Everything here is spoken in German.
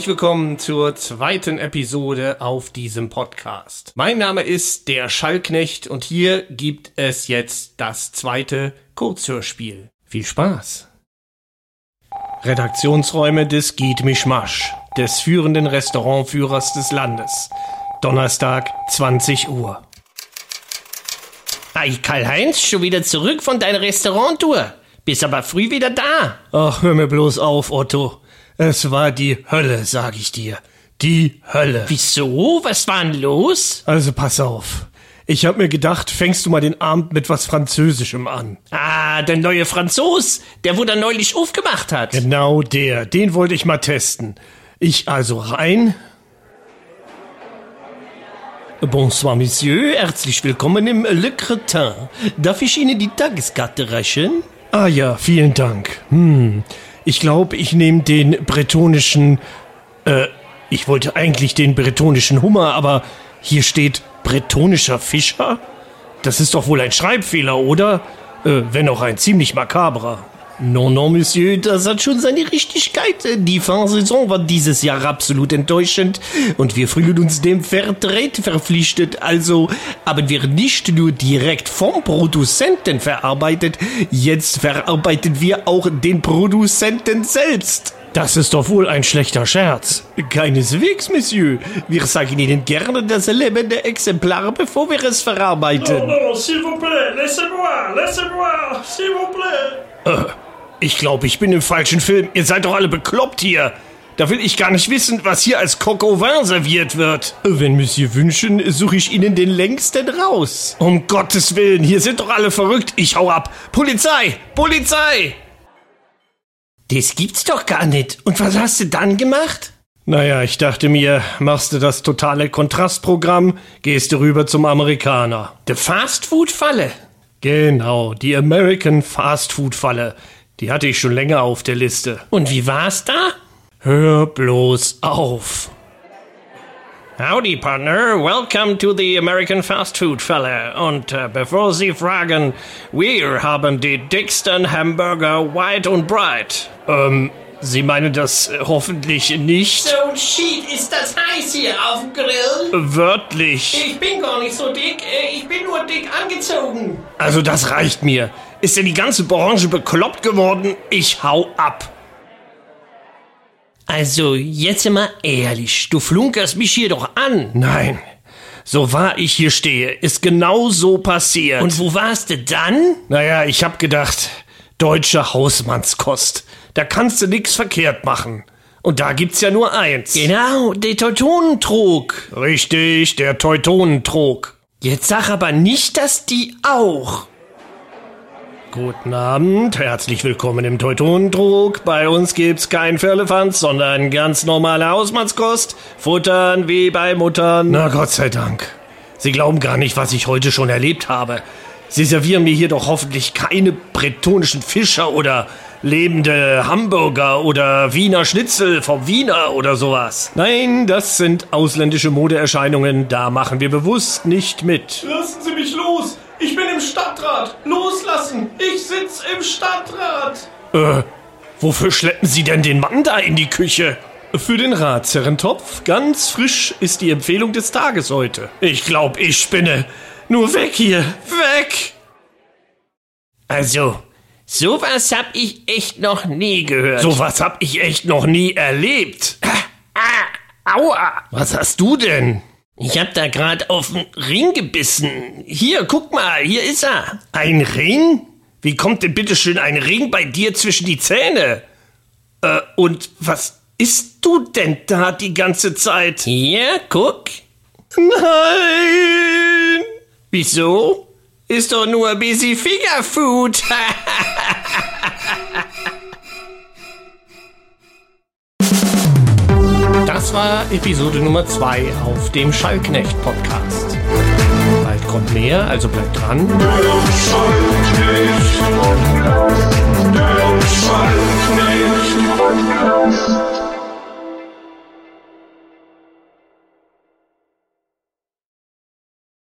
Herzlich willkommen zur zweiten Episode auf diesem Podcast. Mein Name ist der Schallknecht und hier gibt es jetzt das zweite Kurzhörspiel. Viel Spaß! Redaktionsräume des Giet Mischmasch, des führenden Restaurantführers des Landes. Donnerstag, 20 Uhr. Ei, Karl-Heinz, schon wieder zurück von deiner Restauranttour. Bist aber früh wieder da. Ach, hör mir bloß auf, Otto. Es war die Hölle, sag ich dir. Die Hölle. Wieso? Was war denn los? Also pass auf. Ich hab mir gedacht, fängst du mal den Abend mit was Französischem an. Ah, der neue Franzos, der wo da neulich aufgemacht hat. Genau der, den wollte ich mal testen. Ich also rein. Bonsoir, Monsieur, herzlich willkommen im Le Cretin. Darf ich Ihnen die Tageskarte reichen? Ah ja, vielen Dank. Hm, ich glaube, ich nehme den bretonischen, äh, ich wollte eigentlich den bretonischen Hummer, aber hier steht bretonischer Fischer? Das ist doch wohl ein Schreibfehler, oder? Äh, wenn auch ein ziemlich makabrer. Non, non, Monsieur, das hat schon seine Richtigkeit. Die Fangsaison war dieses Jahr absolut enttäuschend und wir fühlen uns dem Vertret verpflichtet. Also haben wir nicht nur direkt vom Produzenten verarbeitet, jetzt verarbeiten wir auch den Produzenten selbst. Das ist doch wohl ein schlechter Scherz. Keineswegs, Monsieur. Wir sagen Ihnen gerne das lebende Exemplar, bevor wir es verarbeiten. Non, non, s'il vous plaît, laissez-moi, laissez-moi, s'il vous plaît. Äh, ich glaube, ich bin im falschen Film. Ihr seid doch alle bekloppt hier. Da will ich gar nicht wissen, was hier als Coq au vin serviert wird. Wenn Monsieur wünschen, suche ich Ihnen den längsten raus. Um Gottes Willen, hier sind doch alle verrückt. Ich hau ab. Polizei! Polizei! Das gibt's doch gar nicht. Und was hast du dann gemacht? Naja, ich dachte mir, machst du das totale Kontrastprogramm, gehst du rüber zum Amerikaner. Die Fastfood-Falle. Genau, die American Fast Food Falle. Die hatte ich schon länger auf der Liste. Und wie war's da? Hör bloß auf. Howdy, Partner. Welcome to the American Fast Food Falle. Und äh, bevor Sie fragen, wir haben die dicksten Hamburger weit und breit. Ähm, Sie meinen das äh, hoffentlich nicht So ein Shit ist das heiß hier auf dem Grill. wörtlich. Ich bin gar nicht so dick. äh, Ich bin nur dick angezogen. Also das reicht mir. Ist denn die ganze Branche bekloppt geworden? Ich hau ab. Also, jetzt mal ehrlich. Du flunkerst mich hier doch an. Nein. So wahr ich hier stehe, ist genau so passiert. Und wo warst du dann? naja, ich hab gedacht, deutsche Hausmannskost. Da kannst du nix verkehrt machen. Und da gibt's ja nur eins. Genau, der Teutonentrog. Richtig, der Teutonentrog. Jetzt sag aber nicht, dass die auch. Guten Abend, herzlich willkommen im Teutonentrog. Bei uns gibt's kein Firlefanz, sondern ganz normale Hausmannskost. Futtern wie bei Muttern. Na Gott sei Dank. Sie glauben gar nicht, was ich heute schon erlebt habe. Sie servieren mir hier doch hoffentlich keine bretonischen Fischer oder lebende Hamburger oder Wiener Schnitzel vom Wiener oder sowas. Nein, das sind ausländische Modeerscheinungen, da machen wir bewusst nicht mit. Lassen Sie mich los. Im Stadtrat. Loslassen. Ich sitz im Stadtrat. Äh, wofür schleppen Sie denn den Mann da in die Küche? Für den Ratsherrentopf. Ganz frisch ist die Empfehlung des Tages heute. Ich glaub, ich spinne. Nur weg hier. Weg! Also, sowas hab ich echt noch nie gehört. Sowas hab ich echt noch nie erlebt. Ah, aua. Was hast du denn? Ich hab da grad auf den Ring gebissen. Hier, guck mal, hier ist er. Ein Ring? Wie kommt denn bitte schön ein Ring bei dir zwischen die Zähne? Äh, und was isst du denn da die ganze Zeit? Hier, guck. Nein! Wieso? Ist doch nur ein bisschen Fingerfood. war Episode Nummer 2 auf dem Schallknecht Podcast. Bald kommt mehr, also bleibt dran.